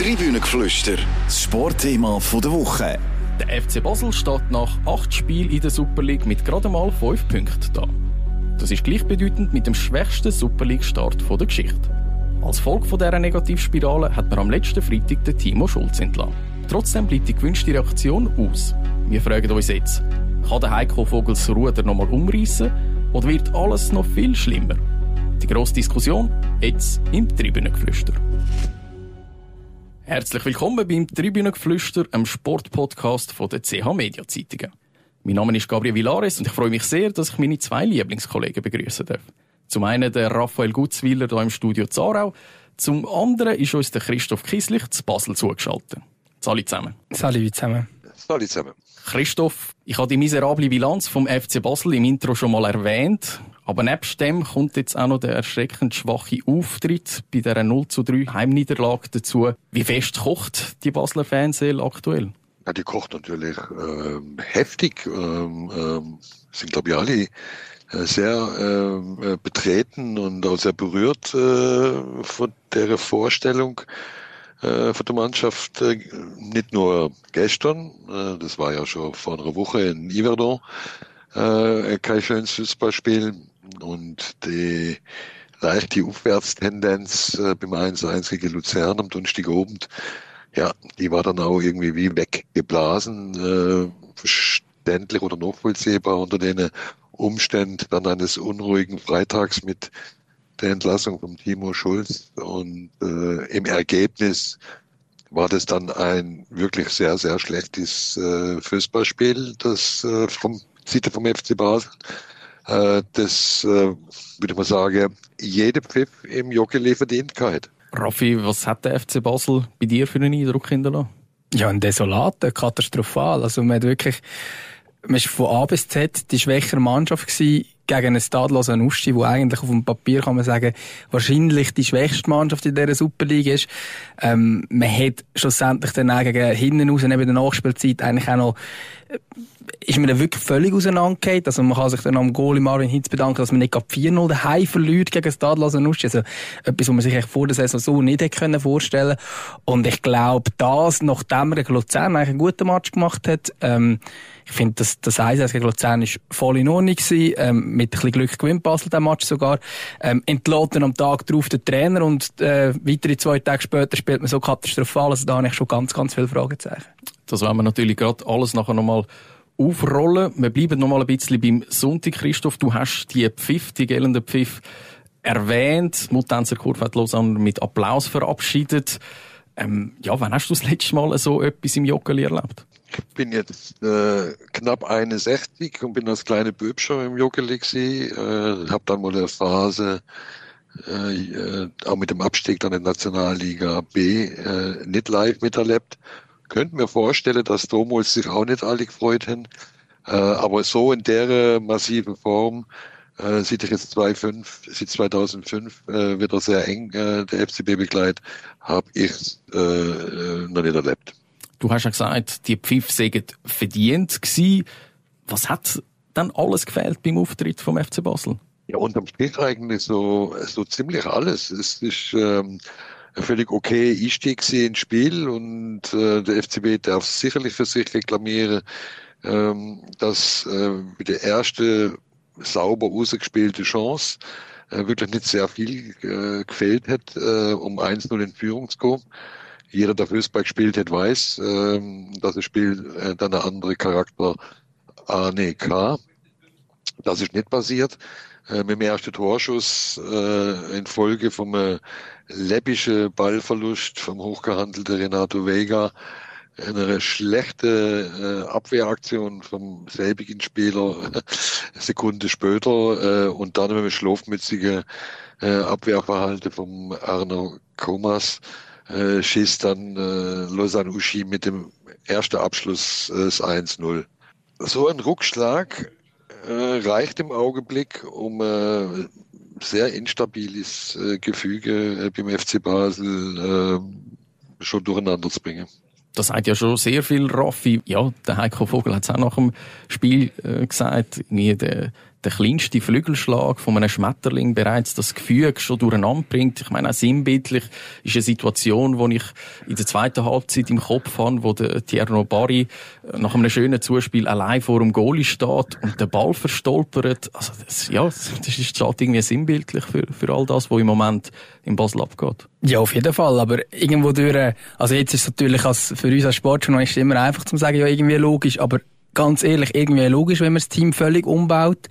Tribünengeflüster, das Sportthema der Woche. Der FC Basel steht nach acht Spielen in der Super League mit gerade mal fünf Punkten da. Das ist gleichbedeutend mit dem schwächsten Super League-Start der Geschichte. Als Folge dieser Negativspirale hat man am letzten Freitag den Timo Schulz entlassen. Trotzdem bleibt die gewünschte Reaktion aus. Wir fragen uns jetzt, kann der Heiko Vogels Ruder nochmal umreißen oder wird alles noch viel schlimmer? Die grosse Diskussion jetzt im Tribünengeflüster. Herzlich willkommen beim Tribünengeflüster, einem Sportpodcast von der CH Media Zeitungen. Mein Name ist Gabriel Villares und ich freue mich sehr, dass ich meine zwei Lieblingskollegen begrüßen darf. Zum einen der Raphael Gutzwiller hier im Studio Zarau, zum anderen ist uns der Christoph Kieslich zu Basel zugeschaltet. Salut zusammen. Salut zusammen. Salut zusammen. Christoph, ich habe die miserable Bilanz vom FC Basel im Intro schon mal erwähnt. Aber nebst dem kommt jetzt auch noch der erschreckend schwache Auftritt bei dieser 0 zu 3 Heimniederlage dazu. Wie fest kocht die Basler Fanseele aktuell? Ja, die kocht natürlich ähm, heftig. Ähm, ähm, sind, glaube ich, alle äh, sehr ähm, äh, betreten und auch sehr berührt äh, von der Vorstellung äh, von der Mannschaft. Äh, nicht nur gestern, äh, das war ja schon vor einer Woche in Yverdon, kein schönes Fußballspiel und die leichte Aufwärtstendenz äh, beim 1-1 gegen Luzern am Donnerstagabend, ja, die war dann auch irgendwie wie weggeblasen, äh, verständlich oder nachvollziehbar unter den Umständen dann eines unruhigen Freitags mit der Entlassung von Timo Schulz und äh, im Ergebnis war das dann ein wirklich sehr, sehr schlechtes äh, Fußballspiel, das äh, vom Seite vom FC Basel. Äh, das, äh, würde man sagen, jede Pfiff im Joggeli verdient keinen. Raffi, was hat der FC Basel bei dir für einen Eindruck hinterlassen? Ja, ein desolater, katastrophal. Also man hat wirklich, man ist von A bis Z die schwächere Mannschaft gewesen gegen einen Stadlos Uschi, wo eigentlich auf dem Papier kann man sagen, wahrscheinlich die schwächste Mannschaft in dieser Superliga ist. Ähm, man hat schlussendlich dann auch gegen hinten raus, neben der Nachspielzeit eigentlich auch noch ist mir dann wirklich völlig auseinandergeht. Also man kann sich dann am Goal Marvin Hitz bedanken, dass man nicht 4-0 daheim verliert gegen Stadler Sanuschi. Also etwas, was man sich vor der Saison so nicht hätte können vorstellen Und ich glaube, das, nachdem er gegen Luzern eigentlich einen guten Match gemacht hat, ähm, ich finde, das, das 1 gegen Luzern ist voll in Ordnung gewesen. Ähm, mit ein bisschen Glück gewinnt Basel den Match sogar. Ähm, entlädt am Tag darauf der Trainer und äh, weitere zwei Tage später spielt man so katastrophal. Also da habe ich schon ganz, ganz viele Fragezeichen. Das werden wir natürlich gerade alles nachher nochmal aufrollen. Wir bleiben noch mal ein bisschen beim Sonntag, Christoph. Du hast die Pfiff, die gelende Pfiff erwähnt. Mutanzer Kurve hat Lausanne mit Applaus verabschiedet. Ähm, ja, wann hast du das letzte Mal so etwas im Joggeli erlebt? Ich bin jetzt äh, knapp 61 und bin als kleine Böb schon im Joggeli gewesen. Äh, habe dann mal eine Phase äh, äh, auch mit dem Abstieg dann in Nationalliga B äh, nicht live miterlebt könnte mir vorstellen, dass damals sich auch nicht alle gefreut haben. Äh, aber so in der massiven Form, äh, sieht ich jetzt 2005, seit 2005 äh, wieder sehr eng äh, der FCB begleitet, habe ich äh, äh, noch nicht erlebt. Du hast ja gesagt, die Pfiff seien verdient gewesen. Was hat dann alles gefehlt beim Auftritt vom FC Basel? Ja, unterm Strich eigentlich so, so ziemlich alles. Es ist, ähm, völlig okay Einstieg ins Spiel und äh, der FCB darf sicherlich für sich reklamieren, ähm, dass äh, der erste sauber rausgespielte Chance äh, wirklich nicht sehr viel äh, gefehlt hat, äh, um 1-0 in Führung zu kommen. Jeder, der Fußball gespielt hat, weiß, äh, dass das Spiel äh, dann eine andere Charakter A, nee, K. Das ist nicht passiert. Äh, mit dem ersten Torschuss äh, in Folge vom äh, läppischen Ballverlust vom hochgehandelten Renato Vega, eine schlechte äh, Abwehraktion vom selbigen Spieler Sekunde später äh, und dann mit einem schlafmützigen äh, Abwehrverhalten vom Arno Komas äh, schießt dann äh, Lausanne Uschi mit dem ersten Abschluss äh, das 1-0. So ein Rückschlag äh, reicht im Augenblick, um äh, sehr instabiles äh, Gefüge äh, beim FC Basel äh, schon durcheinander zu bringen. Das hat ja schon sehr viel Raffi. Ja, der Heiko Vogel hat es auch nach dem Spiel äh, gesagt. Irgendwie der, der kleinste Flügelschlag von einem Schmetterling bereits das Gefühl schon durcheinander bringt. Ich meine, auch sinnbildlich ist eine Situation, die ich in der zweiten Halbzeit im Kopf habe, wo der Tierno Barry nach einem schönen Zuspiel allein vor dem Goalie steht und der Ball verstolpert. Also das, ja, das ist steht irgendwie sinnbildlich für, für all das, was im Moment in Basel abgeht. Ja, auf jeden Fall. Aber irgendwo durch, also jetzt ist es natürlich als, für uns als Sportjournalist immer einfach zu sagen, ja, irgendwie logisch, aber ganz ehrlich, irgendwie logisch, wenn man das Team völlig umbaut,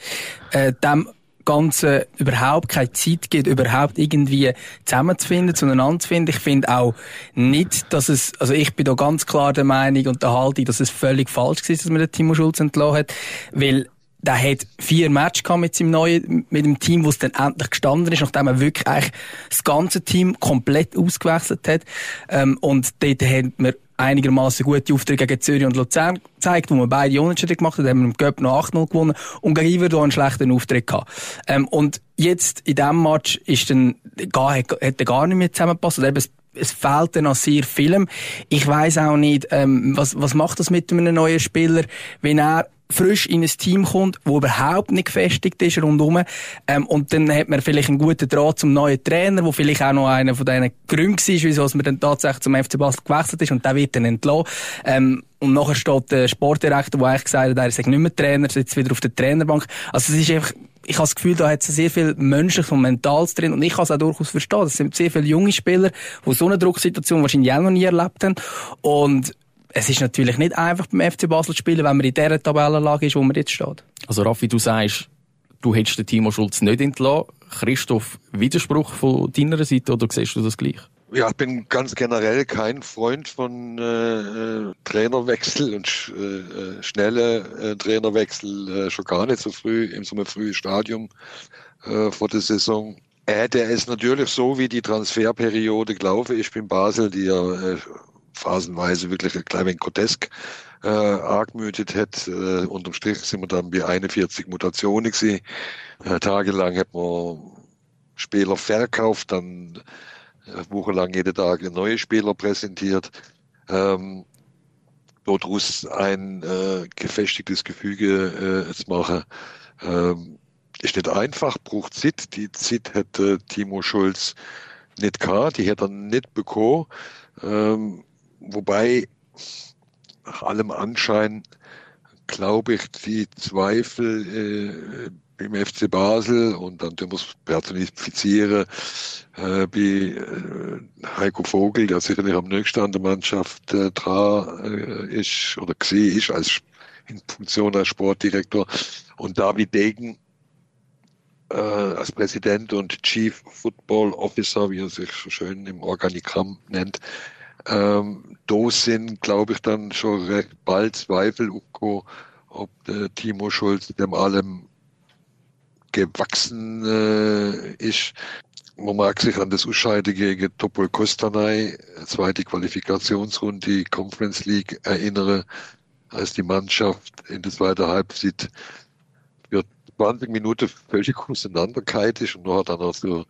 äh, dem Ganze überhaupt keine Zeit gibt, überhaupt irgendwie zusammenzufinden, zueinander zu finden. Ich finde auch nicht, dass es, also ich bin da ganz klar der Meinung und der Haltung, dass es völlig falsch war, dass man den Timo Schulz entlassen hat, weil der hat vier Matches gehabt mit seinem neuen, mit dem Team, wo es dann endlich gestanden ist, nachdem er wirklich eigentlich das ganze Team komplett ausgewechselt hat. Ähm, und dort hat man einigermaßen gute Aufträge gegen Zürich und Luzern gezeigt, wo wir beide Unentschieden gemacht haben, haben wir im Göpp noch 8-0 gewonnen und gegen Iverdo einen schlechten Auftritt gehabt. Ähm, und jetzt in diesem Match ist dann, gar, hat, hat er gar nicht mehr zusammengepasst. Oder eben, es, fehlt dann noch sehr viel. Ich weiß auch nicht, ähm, was, was macht das mit einem neuen Spieler, wenn er frisch in ein Team kommt, wo überhaupt nicht gefestigt ist rundum. Ähm, und dann hat man vielleicht einen guten Draht zum neuen Trainer, wo vielleicht auch noch einer von diesen Gründen war, wieso man dann tatsächlich zum FC Basel gewechselt ist und der wird dann entlassen. Ähm, und nachher steht der Sportdirektor, der eigentlich gesagt hat, er sei nicht mehr Trainer, sitzt wieder auf der Trainerbank. Also es ist einfach, ich habe das Gefühl, da hat es sehr viel Menschliches und Mentales drin und ich kann es auch durchaus verstehen. Es sind sehr viele junge Spieler, die so eine Drucksituation wahrscheinlich auch noch nie erlebt haben und es ist natürlich nicht einfach beim FC Basel zu spielen, wenn man in dieser Tabellenlage ist, wo man jetzt steht. Also Raffi, du sagst, du hättest den Timo Schulz nicht entlassen. Christoph, Widerspruch von deiner Seite oder siehst du das gleich? Ja, ich bin ganz generell kein Freund von äh, äh Trainerwechsel und sch, äh, äh, schnelle äh, Trainerwechsel, äh, schon gar nicht so früh, in so einem frühen Stadium äh, vor der Saison. Äh, der ist natürlich so, wie die Transferperiode gelaufen ist in Basel, die ja äh, phasenweise wirklich ein klein wenig grotesk äh, argmütet hat. Äh, unterm Strich sind wir dann bei 41 Mutationen gewesen. Äh, tagelang hat man Spieler verkauft, dann äh, wochenlang jeden Tag neue Spieler präsentiert. Ähm, daraus ein äh, gefestigtes Gefüge äh, zu machen. Ähm, ist nicht einfach, braucht Zeit. Die Zeit hätte Timo Schulz nicht gehabt, die hätte er nicht bekommen. Ähm, wobei nach allem Anschein glaube ich, die Zweifel äh, im FC Basel und dann es personifizieren äh, bei äh, Heiko Vogel, der sicherlich am nächsten an der Mannschaft äh, dran äh, ist oder gesehen ist als in Funktion als Sportdirektor. Und David Degen äh, als Präsident und Chief Football Officer, wie er sich so schön im Organigramm nennt, ähm, da sind, glaube ich, dann schon recht bald Zweifel, Uko, ob der Timo Schulz dem allem gewachsen äh, ist. Man mag sich an das Ausscheiden gegen Topol Kostanay, zweite Qualifikationsrunde, die Conference League erinnere, als die Mannschaft in der zweiten Halbzeit für 20 Minuten völlig auseinanderkeit ist und nur hat dann auch so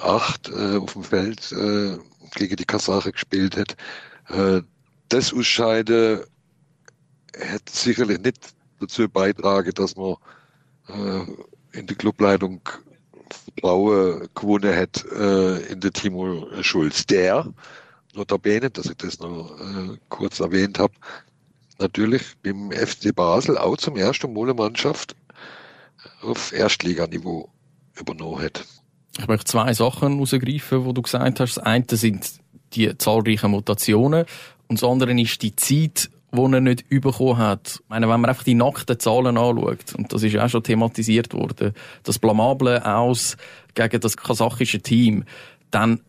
acht äh, auf dem Feld äh, gegen die Kasache gespielt hat. Äh, das Ausscheiden hätte sicherlich nicht dazu beitragen, dass man äh, in der Clubleitung Vertrauen gewonnen hat äh, in der Timo Schulz. Der, notabene, dass ich das noch äh, kurz erwähnt habe, natürlich beim FC Basel auch zum ersten eine Mannschaft auf Erstliganiveau übernommen hat. Ich möchte zwei Sachen herausgreifen, die du gesagt hast. Das eine sind die zahlreichen Mutationen und das andere ist die Zeit, die er nicht bekommen hat. Ich meine, wenn man einfach die nackten Zahlen anschaut, und das ist auch schon thematisiert worden, das Blamable aus gegen das kasachische Team, dann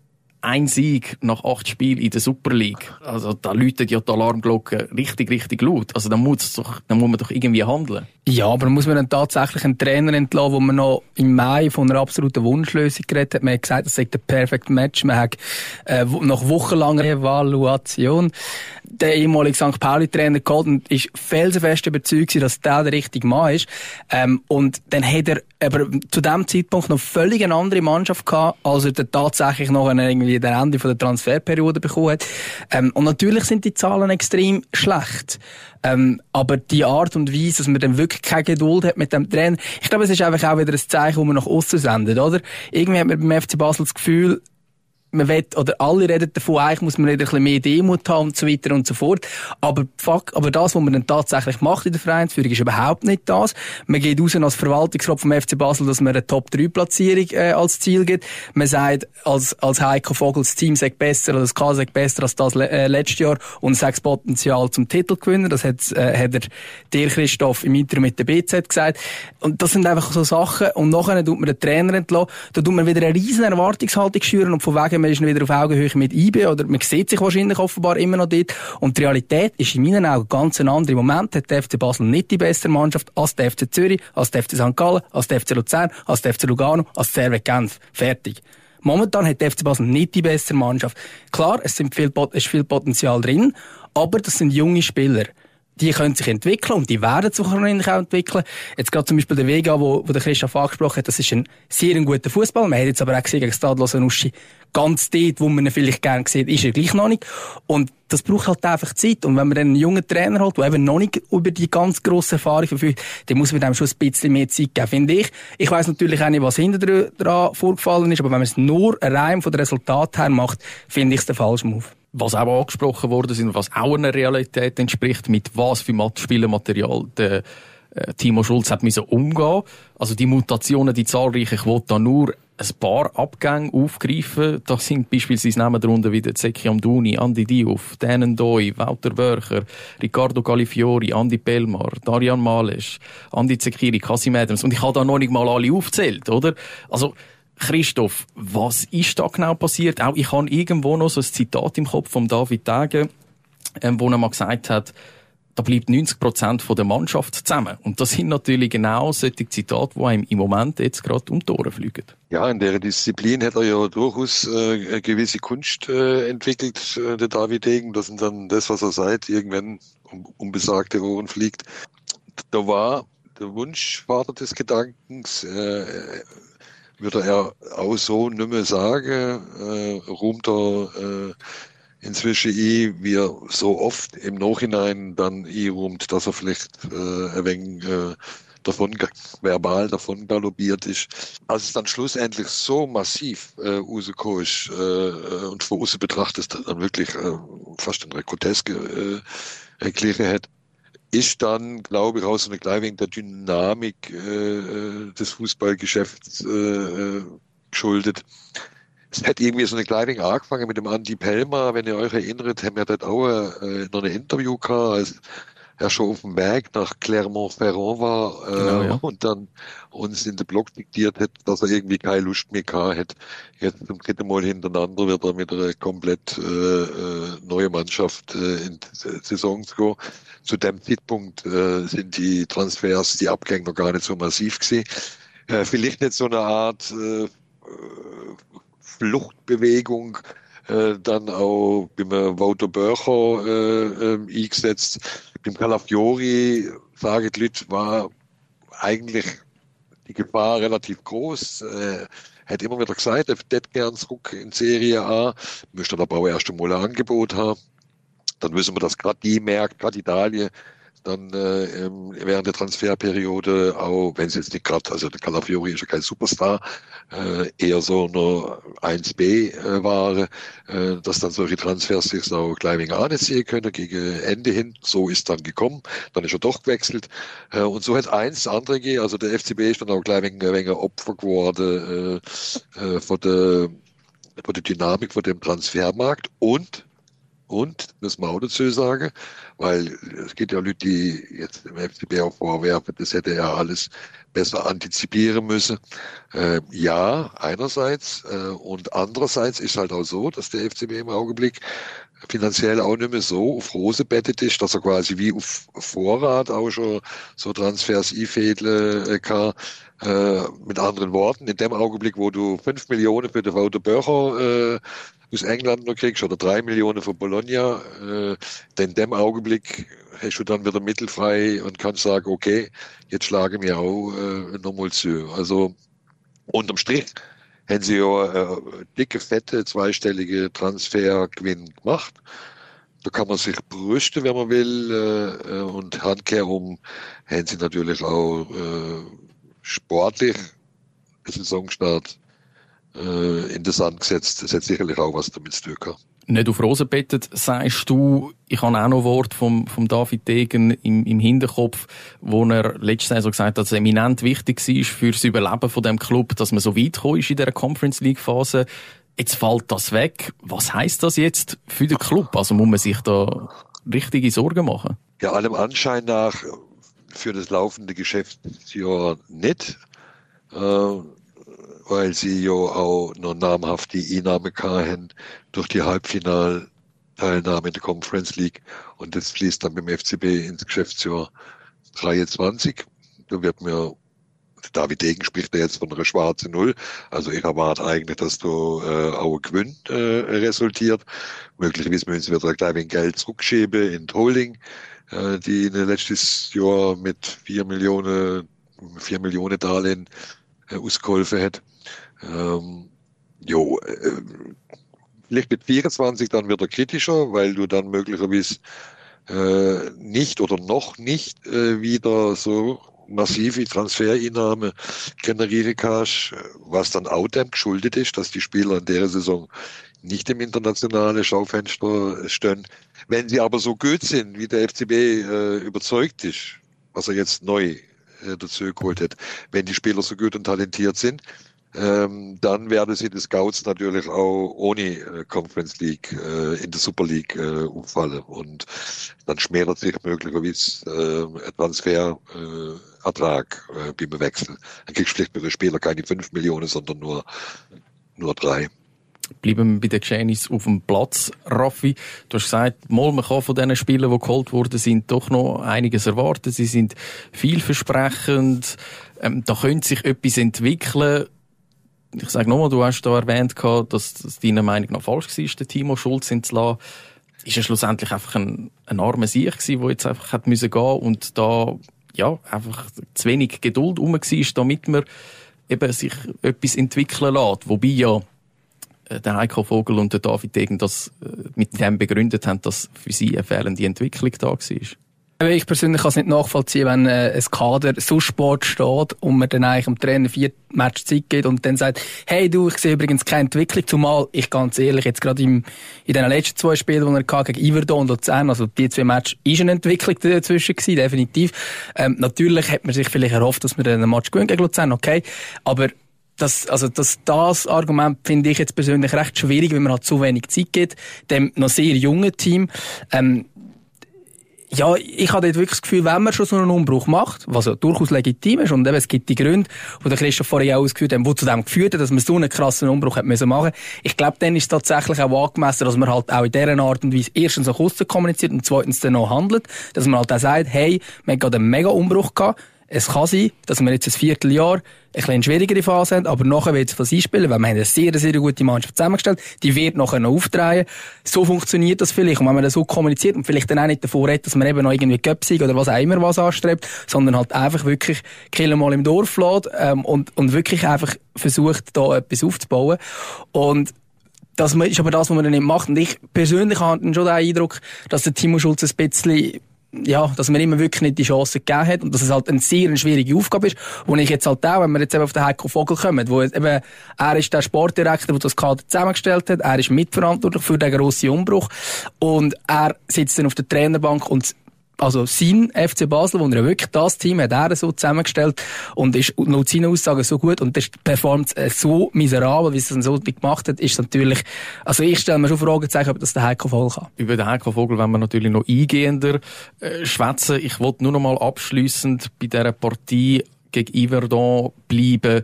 ein Sieg nach acht Spielen in der Super League. Also da läutet ja die Alarmglocke richtig, richtig laut. Also da muss, doch, da muss man doch irgendwie handeln. Ja, aber muss man dann tatsächlich einen Trainer entlassen, wo man noch im Mai von einer absoluten Wunschlösung geredet hat. Man hat gesagt, das sei der perfekte Match. Man hat äh, nach wochenlanger Evaluation der ehemalige St. Pauli-Trainer geholt und ist felsenfest überzeugt, dass der der richtige Mann ist. Ähm, und dann hat er aber zu dem Zeitpunkt noch völlig eine andere Mannschaft gehabt, als er dann tatsächlich noch irgendwie der Ende von der Transferperiode bekommen hat. Ähm, und natürlich sind die Zahlen extrem schlecht. Ähm, aber die Art und Weise, dass man dann wirklich keine Geduld hat mit dem Trainer, ich glaube, es ist einfach auch wieder ein Zeichen, wo man nach außen sendet, oder? Irgendwie hat man beim FC Basel das Gefühl, man will, oder alle reden davon, eigentlich muss man nicht ein bisschen mehr Demut haben und so weiter und so fort. Aber fuck, aber das, was man dann tatsächlich macht in der Vereinsführung, ist überhaupt nicht das. Man geht raus als Verwaltungsrat vom FC Basel, dass man eine Top-3-Platzierung äh, als Ziel gibt. Man sagt, als, als Heiko Vogel, das Team sagt besser oder das K sagt besser als das äh, letztes Jahr und sagt Potenzial zum Titelgewinner. Das hat, äh, hat er dir, Christoph, im Intro mit der BZ gesagt. Und das sind einfach so Sachen. Und nachher tut man den Trainer entlassen. Da tut man wieder eine riesen Erwartungshaltung schüren und von wegen man ist wieder auf Augenhöhe mit IB oder man sieht sich wahrscheinlich offenbar immer noch dort. Und die Realität ist in meinen Augen ganz ein anderer. Im Moment hat der FC Basel nicht die bessere Mannschaft als der FC Zürich, als der FC St. Gallen, als der FC Luzern, als der FC Lugano, als der CRW Genf. Fertig. Momentan hat der FC Basel nicht die bessere Mannschaft. Klar, es, sind viel, es ist viel Potenzial drin, aber das sind junge Spieler die können sich entwickeln und die werden sich auch entwickeln. Jetzt gerade zum Beispiel der Vega, wo, wo der Christoph angesprochen hat, das ist ein sehr ein guter Fußball. Man hat jetzt aber auch gesehen gegen Stadlos Nuschi, ganz dort, wo man ihn vielleicht gerne sieht, ist er gleich noch nicht. Und das braucht halt einfach Zeit. Und wenn man dann einen jungen Trainer hat, der eben noch nicht über die ganz grosse Erfahrung verfügt, dann muss man dem schon ein bisschen mehr Zeit geben, finde ich. Ich weiss natürlich auch nicht, was hinter dran vorgefallen ist, aber wenn man es nur rein von den Resultaten her macht, finde ich es der falsche Move was auch angesprochen wurde, sind, was auch einer Realität entspricht, mit was für Spielermaterial der äh, Timo Schulz hat müssen umgehen. Also die Mutationen, die zahlreichen, ich wollte da nur ein paar Abgänge aufgreifen. Da sind beispielsweise Namen darunter wie Zeki Amduni, Andi Diouf, Dänen Doi, Walter Börcher, Riccardo Galifiori, Andi Pelmar, Darian Males, Andi Zekiri, Kasim Adams. Und ich habe da noch nicht mal alle aufzählt, oder? Also, Christoph, was ist da genau passiert? Auch ich habe irgendwo noch so ein Zitat im Kopf von David Tage, ähm, wo er mal gesagt hat, da bleibt 90 Prozent der Mannschaft zusammen. Und das sind natürlich genau solche Zitate, die einem im Moment jetzt gerade um die Ohren fliegen. Ja, in der Disziplin hat er ja durchaus äh, eine gewisse Kunst äh, entwickelt, äh, der David Degen. Das sind dann das, was er sagt, irgendwann um, um besagte Ohren fliegt. Da war der Wunschvater des Gedankens, äh, würde er auch so nicht mehr sagen, äh, rumt er äh, inzwischen eh, wie er so oft im Nachhinein dann eh rumt, dass er vielleicht äh, ein wenig äh, davon verbal davon galoppiert ist. Als es dann schlussendlich so massiv äh, rausgekommen ist äh, äh und von außen betrachtet dann wirklich äh, fast eine groteske äh, erklären hat, ist dann, glaube ich, auch so eine kleine der Dynamik äh, äh, des Fußballgeschäfts äh, äh, geschuldet. Es hat irgendwie so eine kleine angefangen mit dem Andi Pelmer, wenn ihr euch erinnert, haben wir dort auch äh, noch ein Interview gehabt, als er schon auf dem Weg nach Clermont-Ferrand war äh, genau, ja. und dann uns in den Blog diktiert hat, dass er irgendwie keine Lust mehr gehabt hat. Jetzt zum dritten Mal hintereinander wird er mit einer komplett äh, äh neue Mannschaft äh, in die Saison zu. Zu dem Zeitpunkt äh, sind die Transfers, die Abgänge noch gar nicht so massiv gewesen. Äh, vielleicht nicht so eine Art äh, Fluchtbewegung, äh, dann auch beim Wouter Börcher äh, äh, eingesetzt. Beim Calafiori, sagen die Leute, war eigentlich die Gefahr relativ groß. Äh, hat immer wieder gesagt, er hätte gern zurück in Serie A, möchte aber auch erst einmal ein Angebot haben. Dann wissen wir, dass gerade die Märkte, gerade Italien, dann äh, während der Transferperiode auch, wenn es jetzt nicht gerade, also der Calafiori ist ja kein Superstar, äh, eher so nur 1B äh, äh, dass dann solche Transfers sich auch gleich anziehen können gegen Ende hin. So ist dann gekommen. Dann ist er doch gewechselt. Äh, und so hat eins andere gegeben. Also der FCB ist dann auch gleich ein wenig Opfer geworden äh, äh, von der von der Dynamik von dem Transfermarkt und und, das man auch dazu sagen, weil es gibt ja Leute, die jetzt dem FCB auch vorwerfen, das hätte er alles besser antizipieren müssen. Äh, ja, einerseits. Äh, und andererseits ist halt auch so, dass der FCB im Augenblick finanziell auch nicht mehr so auf Rose bettet ist, dass er quasi wie auf Vorrat auch schon so Transfers einfädeln äh, kann. Äh, mit anderen Worten, in dem Augenblick, wo du fünf Millionen für den Wouter Böcher äh, aus England noch kriegst oder drei Millionen von Bologna, äh, denn dem Augenblick hast du dann wieder mittelfrei und kannst sagen, okay, jetzt schlage mir auch äh, nochmal zu. Also unterm Strich haben sie ja äh, dicke, fette, zweistellige Transfergewinn gemacht. Da kann man sich brüsten, wenn man will. Äh, äh und handkehrum haben sie natürlich auch äh, sportlich Saisonstart äh, in den Sand gesetzt. Das hat sicherlich auch was damit zu tun gehabt. Nicht auf Rosen bettet, sagst du, ich habe auch noch Wort vom, vom David Degen im, im Hinterkopf, wo er letzte Saison gesagt hat, dass es eminent wichtig war für das Überleben von dem Club, dass man so weit ist in der Conference League Phase. Jetzt fällt das weg. Was heißt das jetzt für den Club? Also muss man sich da richtige Sorgen machen? Ja, allem Anschein nach für das laufende Geschäftsjahr nicht. Äh, weil sie ja auch noch namhafte Einnahme hatten durch die Halbfinalteilnahme in der Conference League. Und das fließt dann beim FCB ins Geschäftsjahr 23. Da wird mir David Degen spricht ja jetzt von einer schwarzen Null. Also ich erwarte eigentlich, dass da äh, auch Gewinn äh, resultiert. Möglicherweise müssen wir da gleich ein Geld zurückschieben in die Holding, äh, die in letztes Jahr mit vier Millionen, vier Millionen Darlehen äh, ausgeholfen hat. Ähm, jo, äh, vielleicht mit 24 dann wieder kritischer, weil du dann möglicherweise äh, nicht oder noch nicht äh, wieder so massive Transfereinnahme generieren kannst, was dann auch dem geschuldet ist, dass die Spieler in der Saison nicht im internationalen Schaufenster stehen. Wenn sie aber so gut sind, wie der FCB äh, überzeugt ist, was er jetzt neu äh, dazu geholt hat, wenn die Spieler so gut und talentiert sind, ähm, dann werden sie die Scouts natürlich auch ohne äh, Conference League äh, in der Super League äh, umfallen. Und dann schmälert sich möglicherweise äh, ein Transferertrag äh, äh, beim Wechsel. Dann kriegst du vielleicht bei den Spielern keine fünf Millionen, sondern nur, nur drei. Bleiben wir bei den Geschehnisse auf dem Platz, Raffi. Du hast gesagt, mal, man kann von diesen Spielen, die geholt wurden, sind doch noch einiges erwarten. Sie sind vielversprechend. Ähm, da könnte sich etwas entwickeln ich sage nochmal, du hast da erwähnt, dass es deiner Meinung nach falsch war, den Timo Schulz entzulassen. Ist er schlussendlich einfach ein, ein armer Sieg gewesen, der jetzt einfach hat müssen gehen und da, ja, einfach zu wenig Geduld rum war, damit man eben sich etwas entwickeln lässt. Wobei ja, äh, der Heiko Vogel und der David Degen das äh, mit dem begründet haben, dass für sie eine fehlende Entwicklung da war. Ich persönlich kann es nicht nachvollziehen, wenn äh, ein Kader so spät steht und man dann eigentlich dem Trainer vier Match Zeit gibt und dann sagt, hey du, ich sehe übrigens keine Entwicklung, zumal ich ganz ehrlich, jetzt gerade in den letzten zwei Spielen, die er hatte, gegen Iverdon und Luzern, also die zwei Matches, ist eine Entwicklung dazwischen gewesen, definitiv. Ähm, natürlich hat man sich vielleicht erhofft, dass wir einen Match gewinnen gegen Luzern, okay, aber das, also das, das Argument finde ich jetzt persönlich recht schwierig, wenn man halt zu wenig Zeit gibt, dem noch sehr jungen Team. Ähm, ja, ich habe dort wirklich das Gefühl, wenn man schon so einen Umbruch macht, was ja durchaus legitim ist, und eben, es gibt die Gründe, die der Christoph vorher auch ausgeführt hat, die zu dem geführt hat, dass man so einen krassen Umbruch hat müssen machen. Ich glaube, dann ist es tatsächlich auch angemessen, dass man halt auch in dieser Art und Weise erstens nach außen kommuniziert und zweitens dann noch handelt, dass man halt auch sagt, hey, wir haben gerade einen mega Umbruch gehabt, es kann sein, dass wir jetzt ein Vierteljahr ein bisschen schwierigere Phase haben, aber nachher wird es was einspielen, weil wir haben eine sehr, sehr gute Mannschaft zusammengestellt, die wird nachher noch aufdrehen. So funktioniert das vielleicht. Und wenn man das so kommuniziert und vielleicht dann auch nicht davor redet, dass man eben noch irgendwie Göpsig oder was auch immer was anstrebt, sondern halt einfach wirklich Killer mal im Dorf lässt, ähm, und, und wirklich einfach versucht, da etwas aufzubauen. Und das ist aber das, was man dann nicht macht. Und ich persönlich habe schon den Eindruck, dass der Timo Schulz ein bisschen ja, dass man immer wirklich nicht die Chance gegeben hat und dass es halt eine sehr schwierige Aufgabe ist, wo ich jetzt halt auch, wenn wir jetzt eben auf den Heiko Vogel kommen, wo eben, er ist der Sportdirektor, der das Kader zusammengestellt hat, er ist mitverantwortlich für den grossen Umbruch und er sitzt dann auf der Trainerbank und also sein FC Basel, wo er wirklich das Team hat er so zusammengestellt und ist laut seinen Aussagen so gut und das performt so miserabel, wie es dann so gemacht hat, ist natürlich, also ich stelle mir schon Fragen zeigen, ob das der Heiko Vogel kann. Über den Heiko Vogel wollen wir natürlich noch eingehender äh, schwätzen. Ich wollte nur noch mal abschließend bei dieser Partie gegen Iverdon bleiben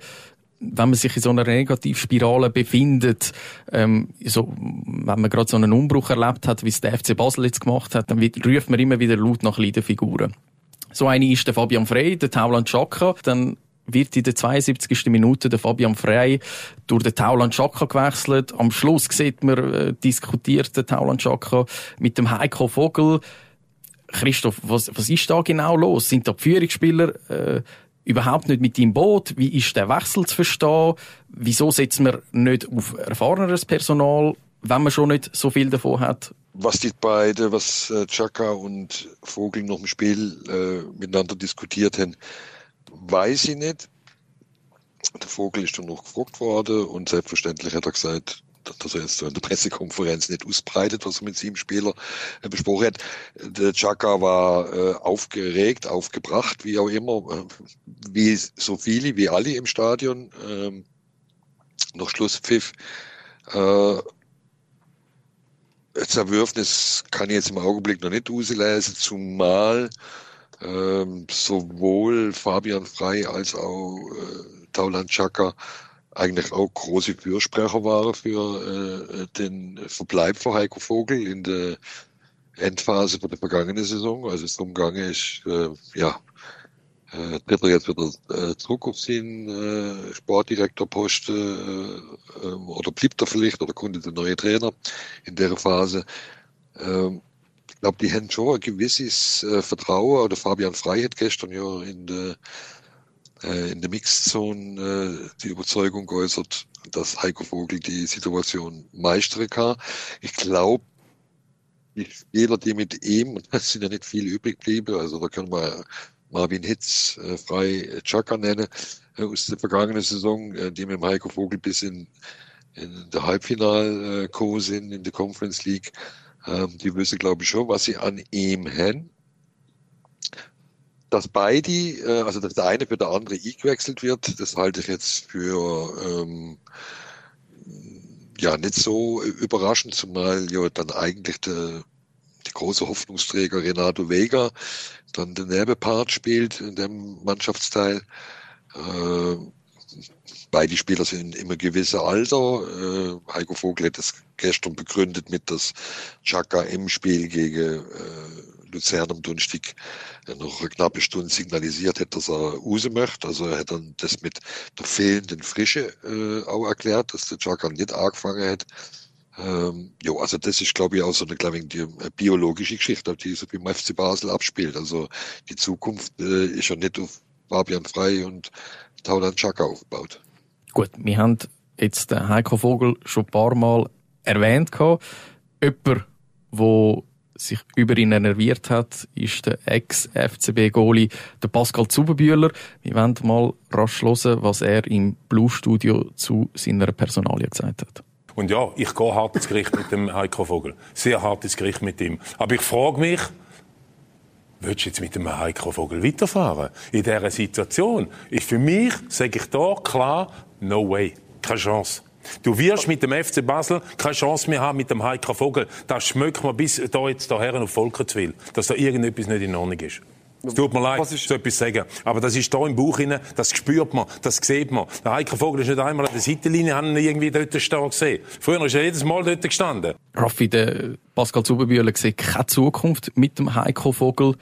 wenn man sich in so einer Negativspirale befindet, ähm, so, wenn man gerade so einen Umbruch erlebt hat, wie es der FC Basel jetzt gemacht hat, dann ruft man immer wieder laut nach Leidenfiguren. So eine ist der Fabian Frey, der Tauland Schaka, dann wird in der 72. Minute der Fabian Frey durch den Tauland Schaka gewechselt. Am Schluss sieht man, äh, diskutiert der Tauland Schaka mit dem Heiko Vogel. Christoph, was, was ist da genau los? Sind da die Führungsspieler äh, überhaupt nicht mit im Boot? Wie ist der Wechsel zu verstehen? Wieso setzt man nicht auf erfahreneres Personal, wenn man schon nicht so viel davon hat? Was die beiden, was äh, Chaka und Vogel noch im Spiel äh, miteinander diskutiert haben, weiß ich nicht. Der Vogel ist dann noch gefragt worden und selbstverständlich hat er gesagt, dass er jetzt in der Pressekonferenz nicht ausbreitet, was er mit sieben Spielern äh, besprochen hat. Der Chaka war äh, aufgeregt, aufgebracht, wie auch immer, äh, wie so viele, wie alle im Stadion. Ähm, noch Schlusspfiff. Äh, Zerwürfnis kann ich jetzt im Augenblick noch nicht auslesen, zumal ähm, sowohl Fabian Frei als auch äh, Tauland Chaka eigentlich auch große Fürsprecher waren für äh, den Verbleib von Heiko Vogel in der Endphase von der vergangenen Saison. Also es darum gegangen ist, äh, ja, äh, tritt er jetzt wieder äh, zurück auf seinen äh, Sportdirektorposten äh, äh, oder blieb er vielleicht oder konnte der neue Trainer in der Phase. Ähm, ich glaube, die haben schon ein gewisses äh, Vertrauen. Oder Fabian Frey hat gestern ja in der, äh, in der Mixzone äh, die Überzeugung geäußert, dass Heiko Vogel die Situation meistern kann. Ich glaube, die Spieler, die mit ihm, und das sind ja nicht viel übrig geblieben, also da können wir Marvin Hitz, äh, frei Chaka nennen, äh, aus der vergangenen Saison, äh, die mit dem Heiko Vogel bis in, in der Halbfinal äh, sind in der Conference League. Ähm, die wissen, glaube ich, schon, was sie an ihm haben. Dass beide, äh, also dass der eine für der andere eingewechselt wird, das halte ich jetzt für ähm, ja nicht so überraschend, zumal ja dann eigentlich der, die große Hoffnungsträger Renato Vega dann den Nerbepart spielt in dem Mannschaftsteil. Äh, beide Spieler sind immer gewisse Alter. Äh, Heiko Vogel hat das gestern begründet mit, dass Chaka im Spiel gegen äh, Luzern am Donnerstag noch eine knappe Stunde signalisiert hat, dass er raus möchte. Also er hat dann das mit der fehlenden Frische äh, auch erklärt, dass der Chaka nicht angefangen hat. Ähm, jo, also das ist, glaube ich, auch so eine, glaube ich, die biologische Geschichte, die sich beim FC Basel abspielt. Also die Zukunft äh, ist ja nicht auf Fabian Frei und Tauland Chaka aufgebaut. Gut, wir haben jetzt den Heiko Vogel schon ein paar Mal erwähnt. Jemand, der sich über ihn enerviert hat, ist der Ex-FCB-Goalie, der Pascal Zuberbühler. Wir wollen mal rasch hören, was er im Blue-Studio zu seiner Personalie gesagt hat. Und ja, ich gehe hart ins Gericht mit dem Heiko Vogel. Sehr hart ins Gericht mit ihm. Aber ich frage mich, Willst du jetzt mit dem Heiko Vogel weiterfahren? In dieser Situation ist für mich, sage ich da klar, no way. Keine Chance. Du wirst mit dem FC Basel keine Chance mehr haben mit dem Heiko Vogel. Das schmeckt man bis da jetzt daher auf Volkertswil, dass da irgendetwas nicht in Ordnung ist. Es tut mir leid, so etwas sagen. Aber das ist da im Bauch rein, das spürt man, das sieht man. Der Heiko Vogel ist nicht einmal an der Seitenlinie, haben ihn irgendwie dort stehen gesehen. Früher ist er jedes Mal dort gestanden. Raffi, der Pascal Zuberbühler sieht keine Zukunft mit dem Heiko Vogel.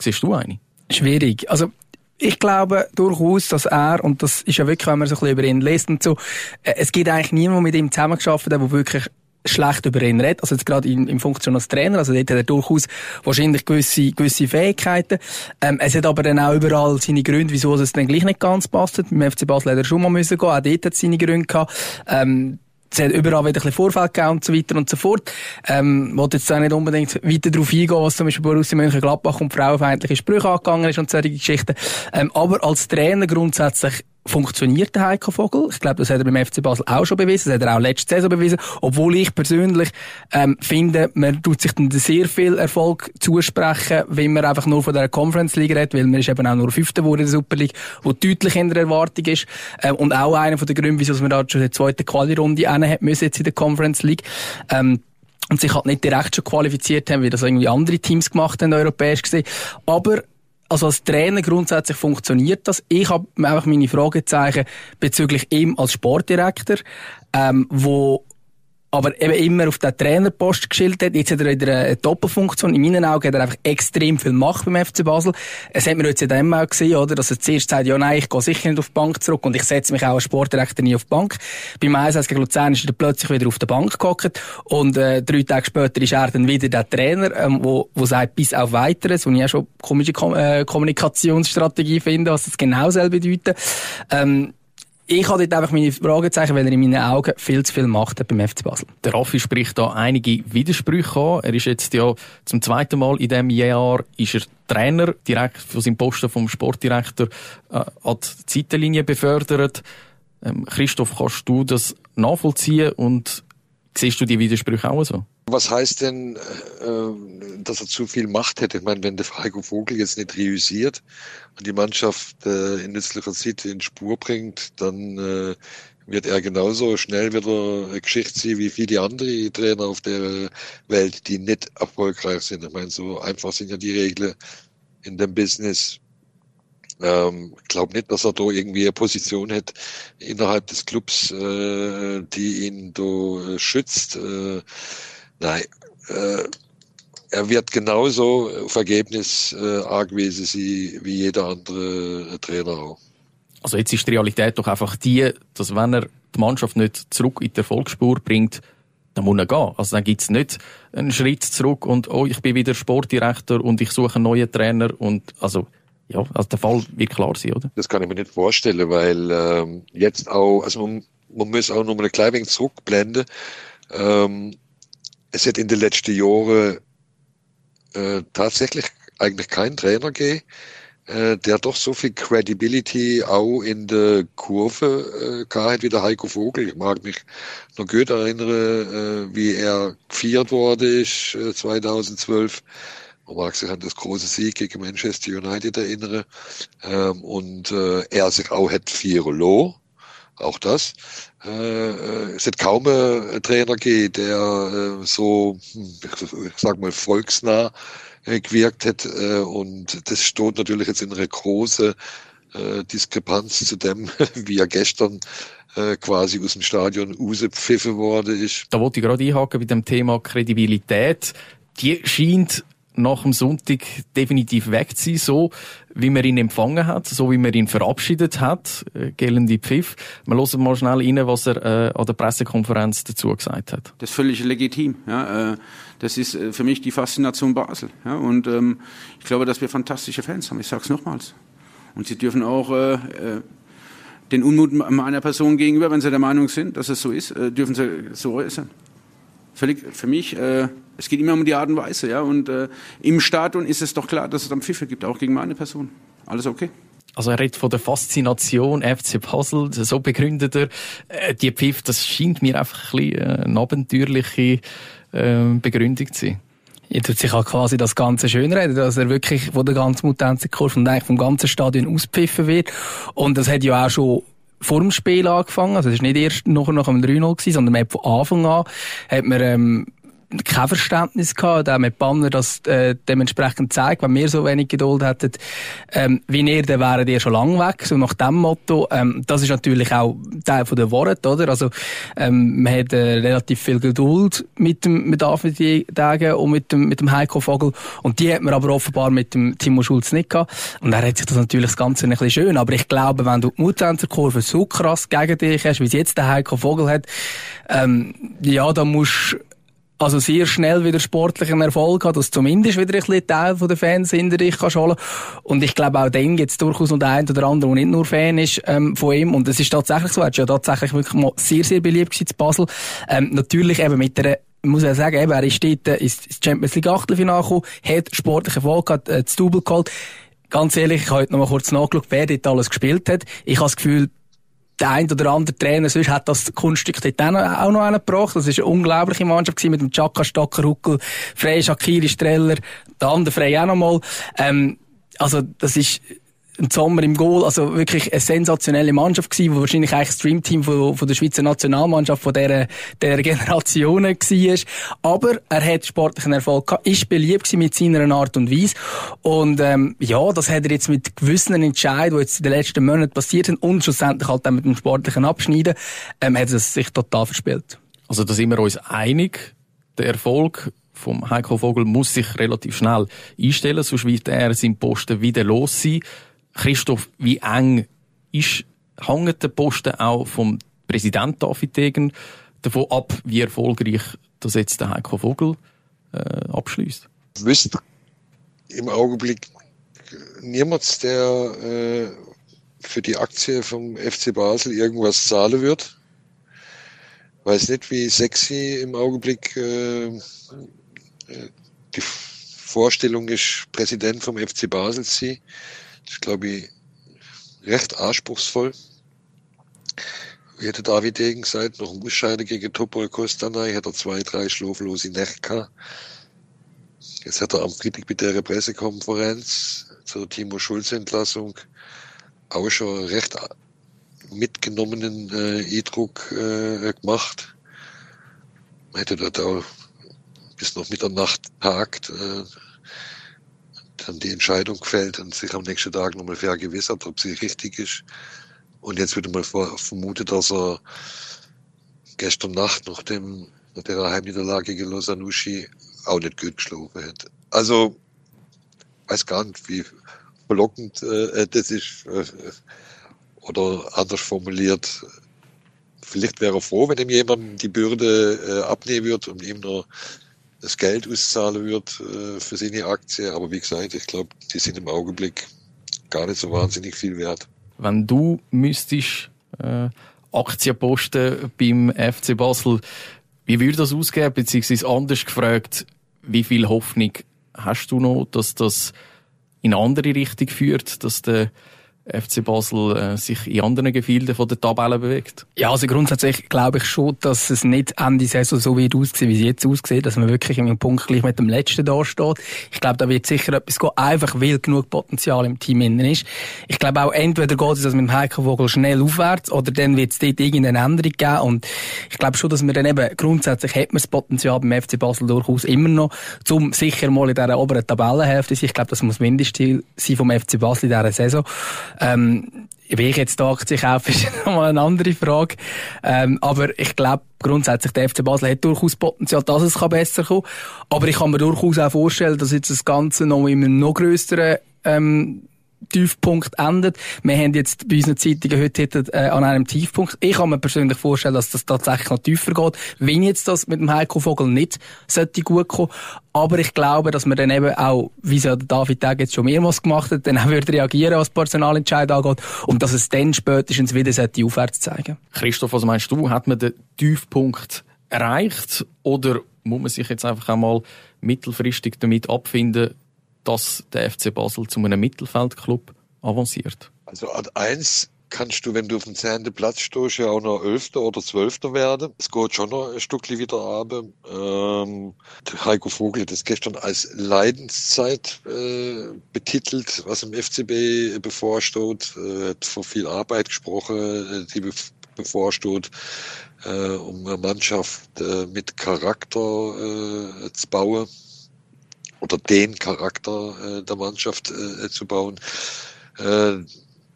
Siehst du eine? Schwierig. Also, ich glaube durchaus, dass er, und das ist ja wirklich, wenn man so ein bisschen über ihn liest und so, äh, es gibt eigentlich niemand, der mit ihm zusammengearbeitet hat, der wirklich schlecht über ihn redet. Also jetzt gerade in, in Funktion als Trainer. Also dort hat er durchaus wahrscheinlich gewisse, gewisse Fähigkeiten. Ähm, es hat aber dann auch überall seine Gründe, wieso es dann gleich nicht ganz passt. Beim FC Basel hat er schon mal müssen gehen. Auch dort hat es seine Gründe gehabt. Ähm, es hat überall wieder ein bisschen Vorfall gegeben und so weiter und so fort. Ähm, wollte jetzt auch nicht unbedingt weiter darauf eingehen, was zum Beispiel Borussia Mönchengladbach und frauenfeindliche Sprüche angegangen ist und solche Geschichten. Ähm, aber als Trainer grundsätzlich funktioniert der Heiko Vogel. Ich glaube, das hat er beim FC Basel auch schon bewiesen. Das hat er auch letzte Saison bewiesen. Obwohl ich persönlich ähm, finde, man tut sich dann sehr viel Erfolg zusprechen, wenn man einfach nur von der Conference League redet, weil man ist eben auch nur Fünfter geworden in der Super League, wo deutlich in der Erwartung ist. Ähm, und auch einer von den Gründen, wieso man da schon die zweite Quali-Runde hat müssen jetzt in der Conference League. Ähm, und sich halt nicht direkt schon qualifiziert haben, wie das irgendwie andere Teams gemacht haben, europäisch gesehen. Aber also als Trainer grundsätzlich funktioniert das. Ich habe einfach meine Fragezeichen bezüglich ihm als Sportdirektor, ähm, wo aber eben immer auf den Trainerpost geschildert hat. Jetzt hat er wieder eine Doppelfunktion. In meinen Augen hat er einfach extrem viel Macht beim FC Basel. Es hat man jetzt in dem auch gesehen, oder? Dass er zuerst sagt, ja, nein, ich gehe sicher nicht auf die Bank zurück und ich setze mich auch als Sportdirektor nie auf die Bank. Beim 1 gegen Luzern ist er plötzlich wieder auf der Bank gehockt und äh, drei Tage später ist er dann wieder der Trainer, ähm, wo, wo sagt, bis auf Weiteres, und ich auch schon komische Kom äh, Kommunikationsstrategie finde, was das genau soll bedeuten. Ähm, ich habe dort einfach meine Fragezeichen, weil er in meinen Augen viel zu viel Macht hat beim FC Basel. Der Raffi spricht da einige Widersprüche an. Er ist jetzt ja zum zweiten Mal in diesem Jahr ist er Trainer, direkt von seinem Posten vom Sportdirektor äh, an die Seitenlinie befördert. Ähm, Christoph, kannst du das nachvollziehen und siehst du die Widersprüche auch so? Was heißt denn, äh, dass er zu viel Macht hätte? Ich meine, wenn der Heiko Vogel jetzt nicht reüssiert und die Mannschaft äh, in nützlicher Zeit in Spur bringt, dann äh, wird er genauso schnell wieder Geschichte wie viele andere Trainer auf der Welt, die nicht erfolgreich sind. Ich meine, so einfach sind ja die Regeln in dem Business. Ähm, ich glaube nicht, dass er da irgendwie eine Position hat innerhalb des Clubs, äh, die ihn da schützt. Äh, Nein, äh, er wird genauso auf Ergebnis äh, angewiesen sein wie jeder andere äh, Trainer auch. Also jetzt ist die Realität doch einfach die, dass wenn er die Mannschaft nicht zurück in die Erfolgsspur bringt, dann muss er gehen. Also dann gibt's nicht einen Schritt zurück und oh, ich bin wieder Sportdirektor und ich suche einen neuen Trainer und also ja, also der Fall wird klar sein, oder? Das kann ich mir nicht vorstellen, weil ähm, jetzt auch, also man, man muss auch noch mal ein klein wenig zurückblenden. Ähm, es hat in den letzten Jahren äh, tatsächlich eigentlich keinen Trainer gegeben, äh, der doch so viel Credibility auch in der Kurve äh, gehabt wie der Heiko Vogel. Ich mag mich noch gut erinnern, äh, wie er gefeiert wurde ist, äh, 2012. Man mag sich an das große Sieg gegen Manchester United erinnern. Ähm, und äh, er sich auch hat feiern lassen auch das. Äh, äh, es hat kaum einen Trainer gegeben, der äh, so, hm, ich sag mal, volksnah gewirkt hat. Und das steht natürlich jetzt in einer großen Diskrepanz zu dem, wie er gestern quasi aus dem Stadion rausgepfiffen worden ist. Da wollte ich gerade einhaken bei dem Thema Kredibilität. Die scheint nach dem Sonntag definitiv weg sein, so wie man ihn empfangen hat, so wie man ihn verabschiedet hat, äh, gelende Pfiff. Wir hören mal schnell rein, was er äh, an der Pressekonferenz dazu gesagt hat. Das ist völlig legitim. Ja, äh, das ist äh, für mich die Faszination Basel. Ja, und ähm, ich glaube, dass wir fantastische Fans haben. Ich sage es nochmals. Und sie dürfen auch äh, äh, den Unmut meiner Person gegenüber, wenn sie der Meinung sind, dass es so ist, dürfen sie so äußern. Völlig für mich äh, es geht immer um die Art und Weise, ja. Und äh, im Stadion ist es doch klar, dass es dann Pfiffe gibt, auch gegen meine Person. Alles okay. Also er redet von der Faszination FC Basel, so begründet er. Äh, die Pfiff, das scheint mir einfach ein bisschen äh, eine abenteuerliche äh, Begründung zu sein. Er tut sich auch quasi das Ganze schönreden, dass er wirklich von der ganzen Mutanzenkurve und eigentlich vom ganzen Stadion auspfiffen wird. Und das hat ja auch schon vor dem Spiel angefangen. Also es ist nicht erst nachher nach dem 3-0 gewesen, sondern man hat von Anfang an hat man, ähm, kein Verständnis gehabt, auch mit Banner das äh, dementsprechend zeigt, wenn wir so wenig Geduld hätten, ähm, wie ihr, dann wären ihr schon lang weg, so nach dem Motto. Ähm, das ist natürlich auch Teil von der Worte, oder? Also, ähm, man hat äh, relativ viel Geduld mit dem, mit David Dagen und mit dem, mit dem Heiko Vogel und die hat man aber offenbar mit dem Timo Schulz nicht gehabt und er hat sich das natürlich das Ganze ein bisschen schön, aber ich glaube, wenn du die Mutanzerkurve so krass gegen dich hast, wie es jetzt der Heiko Vogel hat, ähm, ja, dann musst also sehr schnell wieder sportlichen Erfolg hat, dass zumindest wieder ein bisschen Teil der Fans hinter dich kannst holen. Und ich glaube, auch dann gibt es durchaus noch den einen oder anderen, der nicht nur Fan ist ähm, von ihm. Und es ist tatsächlich so, er ist ja tatsächlich wirklich mal sehr, sehr beliebt gewesen zu Basel. Ähm, natürlich eben mit der muss ja sagen, eben, er ist dort äh, ins Champions League Achtelfinale gekommen, hat sportlichen Erfolg gehabt, äh, das Double geholt. Ganz ehrlich, ich habe heute noch mal kurz nachgeschaut, wer dort alles gespielt hat. Ich habe das Gefühl, der ein oder andere Trainer sonst hat das Kunststück dort auch noch gebracht. Das war eine unglaubliche Mannschaft mit dem Chaka Stocker, Huckel, Frey, Shakiri, Streller, der andere Frey auch noch mal. Ähm, also, das ist, ein Sommer im Goal, also wirklich eine sensationelle Mannschaft gewesen, wo wahrscheinlich eigentlich das Streamteam von, von der Schweizer Nationalmannschaft von dieser, dieser Generationen war. Aber er hat sportlichen Erfolg gehabt, ist beliebt mit seiner Art und Weise. Und, ähm, ja, das hat er jetzt mit gewissen Entscheidungen, die jetzt in den letzten Monaten passiert sind und schlussendlich halt auch mit dem sportlichen Abschneiden, ähm, hat er sich total verspielt. Also da sind wir uns einig, der Erfolg vom Heiko Vogel muss sich relativ schnell einstellen, sonst wird er seinen Posten wieder los sein. Christoph, wie eng ist, hängt der Posten auch vom Präsident David Degen davon ab, wie erfolgreich das jetzt der Heiko Vogel äh, abschließt? Wüsste im Augenblick niemand, der äh, für die Aktie vom FC Basel irgendwas zahlen wird. Weiß nicht, wie sexy im Augenblick äh, äh die Vorstellung ist, Präsident vom FC Basel zu sein. Ist, glaube ich, recht anspruchsvoll. Wie hätte David Degen gesagt, noch ein Ausscheiden gegen Topol Kostanay, hat er zwei, drei schlaflose Nächte gehabt. Jetzt hat er am Freitag mit der Pressekonferenz zur Timo Schulz-Entlassung auch schon recht mitgenommenen äh, Eindruck äh, gemacht. Man hätte dort auch bis noch Mitternacht tagt, äh, dann die Entscheidung gefällt und sich am nächsten Tag nochmal vergewissert, ob sie richtig ist. Und jetzt wird mal vermutet, dass er gestern Nacht nach dem nach der Heimniederlage gegen Losanushi auch nicht gut geschlafen hat. Also weiß gar nicht, wie verlockend äh, das ist. Äh, oder anders formuliert, vielleicht wäre er froh, wenn ihm jemand die Bürde äh, abnehmen wird und ihm noch das Geld auszahlen wird äh, für seine Aktie. Aber wie gesagt, ich glaube, die sind im Augenblick gar nicht so wahnsinnig viel wert. Wenn du müsstest äh, Aktien posten beim FC Basel, wie würde das ausgehen? Beziehungsweise anders gefragt, wie viel Hoffnung hast du noch, dass das in eine andere Richtung führt, dass der FC Basel äh, sich in anderen Gefilden von der Tabelle bewegt? Ja, also grundsätzlich glaube ich schon, dass es nicht Ende Saison so wird aussehen, wie es jetzt aussieht, dass man wirklich im Punkt gleich mit dem Letzten da steht. Ich glaube, da wird sicher etwas gehen, einfach weil genug Potenzial im Team innen ist. Ich glaube auch, entweder geht es das mit dem Heiko Vogel schnell aufwärts oder dann wird es dort irgendeine Änderung geben und ich glaube schon, dass wir dann eben grundsätzlich hat man das Potenzial beim FC Basel durchaus immer noch, um sicher mal in dieser oberen Tabellenhälfte zu sein. Ich glaube, das muss Mindestziel sein vom FC Basel in dieser Saison. Ähm, wie ich jetzt die Aktie kaufe, ist nochmal eine andere Frage. Ähm, aber ich glaube, grundsätzlich der FC Basel hat durchaus Potenzial, dass es besser kommen kann. Aber ich kann mir durchaus auch vorstellen, dass jetzt das Ganze noch in einem noch grösseren ähm, Tiefpunkt endet. Wir haben jetzt bei unseren Zeitungen heute äh, an einem Tiefpunkt. Ich kann mir persönlich vorstellen, dass das tatsächlich noch tiefer geht, wenn jetzt das mit dem Heiko Vogel nicht sollte gut kommen. Aber ich glaube, dass man dann eben auch, wie es ja David Tag jetzt schon mehrmals gemacht hat, dann auch würde reagieren, was Personalentscheid angeht und dass es dann spätestens wieder sollte aufwärts zeigen. Christoph, was meinst du? Hat man den Tiefpunkt erreicht oder muss man sich jetzt einfach einmal mittelfristig damit abfinden, dass der FC Basel zu einem Mittelfeldclub avanciert? Also an eins kannst du, wenn du auf dem zehnten Platz stehst, ja auch noch Elfter oder Zwölfter werden. Es geht schon noch ein Stückchen wieder ab. Ähm, Heiko Vogel hat das gestern als Leidenszeit äh, betitelt, was im FCB bevorsteht. Er hat von viel Arbeit gesprochen, äh, die bevorsteht, äh, um eine Mannschaft äh, mit Charakter äh, zu bauen oder den Charakter äh, der Mannschaft äh, zu bauen. Äh,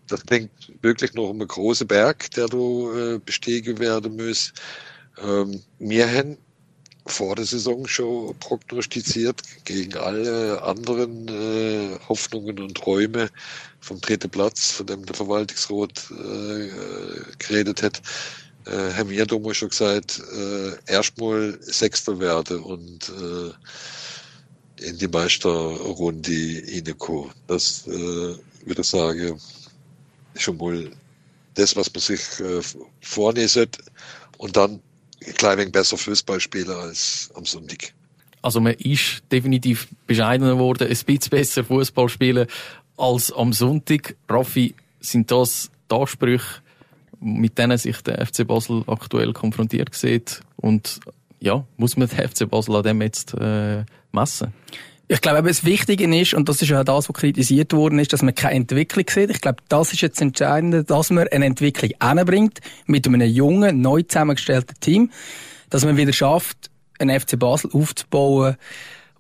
das klingt wirklich noch um einen großen Berg, der du äh, bestiegen werden muss. Ähm, wir haben vor der Saison schon prognostiziert gegen alle anderen äh, Hoffnungen und Träume vom dritten Platz, von dem der Verwaltungsrat äh, geredet hat, äh, haben wir damals schon gesagt, äh, erstmal Sechster werden und äh, in die Meisterrunde hineinkommen. Das äh, würde ich sagen, schon mal das, was man sich äh, vornehmen und dann ein klein wenig besser Fußball spielen als am Sonntag. Also man ist definitiv bescheidener geworden, ein bisschen besser Fußball spielen als am Sonntag. Raffi, sind das die Ansprüche, mit denen sich der FC Basel aktuell konfrontiert sieht? Und ja, muss man den FC Basel an dem jetzt äh, messen? Ich glaube, das Wichtige ist, und das ist ja das, was kritisiert worden ist, dass man keine Entwicklung sieht. Ich glaube, das ist jetzt entscheidend, dass man eine Entwicklung anbringt mit einem jungen, neu zusammengestellten Team, dass man wieder schafft, einen FC Basel aufzubauen,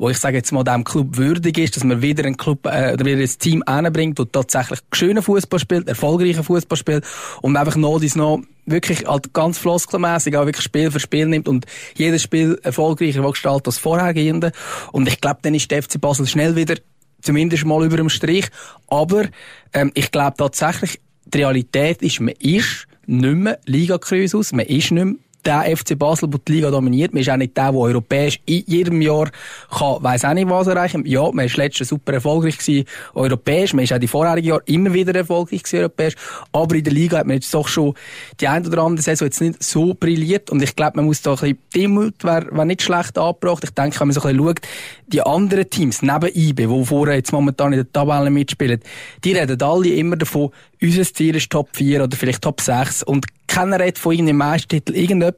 wo ich sage jetzt mal dem Club würdig ist, dass man wieder einen Club äh, oder wieder ein Team anbringt, das tatsächlich schönen Fußball spielt, erfolgreichen Fußball spielt und einfach noch dies noch wirklich halt ganz floskelmässig auch wirklich Spiel für Spiel nimmt und jedes Spiel erfolgreicher gestaltet als vorhergehende. Und ich glaube, dann ist der FC Basel schnell wieder zumindest mal über dem Strich. Aber ähm, ich glaube tatsächlich, die Realität ist, man ist nicht mehr Liga-Cruisus, man ist nicht mehr der FC Basel, der die Liga dominiert. Man ist auch nicht der, der europäisch in jedem Jahr kann, weiss auch nicht was erreichen. Ja, man ist letztes super erfolgreich gewesen, europäisch. Man ist auch die vorherigen Jahre immer wieder erfolgreich gewesen, europäisch. Aber in der Liga hat man jetzt doch schon die ein oder andere Saison jetzt nicht so brilliert. Und ich glaube, man muss da ein bisschen Demut wäre wär nicht schlecht angebracht. Ich denke, wenn man so ein bisschen schaut, die anderen Teams neben IBE, die vorher jetzt momentan in der Tabelle mitspielen, die reden alle immer davon, unser Ziel ist Top 4 oder vielleicht Top 6 und keiner redet von irgendeinem Meistertitel, irgendetwas.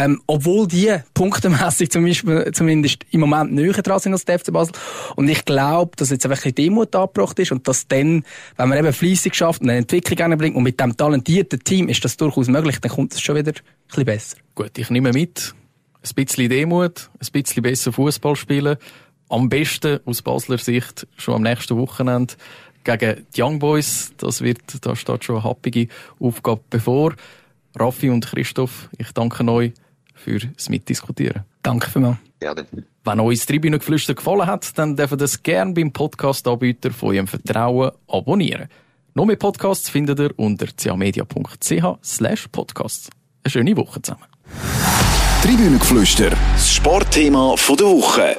Ähm, obwohl die punktemässig zum Beispiel, zumindest im Moment näher dran sind als der FC Basel. Und ich glaube, dass jetzt einfach ein Demut angebracht ist und dass dann, wenn man eben fleissig schafft und eine Entwicklung anbringt und mit dem talentierten Team ist das durchaus möglich, dann kommt es schon wieder ein bisschen besser. Gut, ich nehme mit. Ein bisschen Demut, ein bisschen besser Fußball spielen. Am besten aus Basler Sicht schon am nächsten Wochenende gegen die Young Boys. Das wird, da steht schon eine happige Aufgabe bevor. Raffi und Christoph, ich danke euch für das Mitdiskutieren. Danke vielmals. Gerne. Wenn euch das Tribünengeflüster gefallen hat, dann dürft ihr das gerne beim Podcast-Anbieter von eurem Vertrauen abonnieren. Noch mehr Podcasts findet ihr unter camedia.ch slash podcasts. Eine schöne Woche zusammen. Tribünengeflüster, das Sportthema der Woche.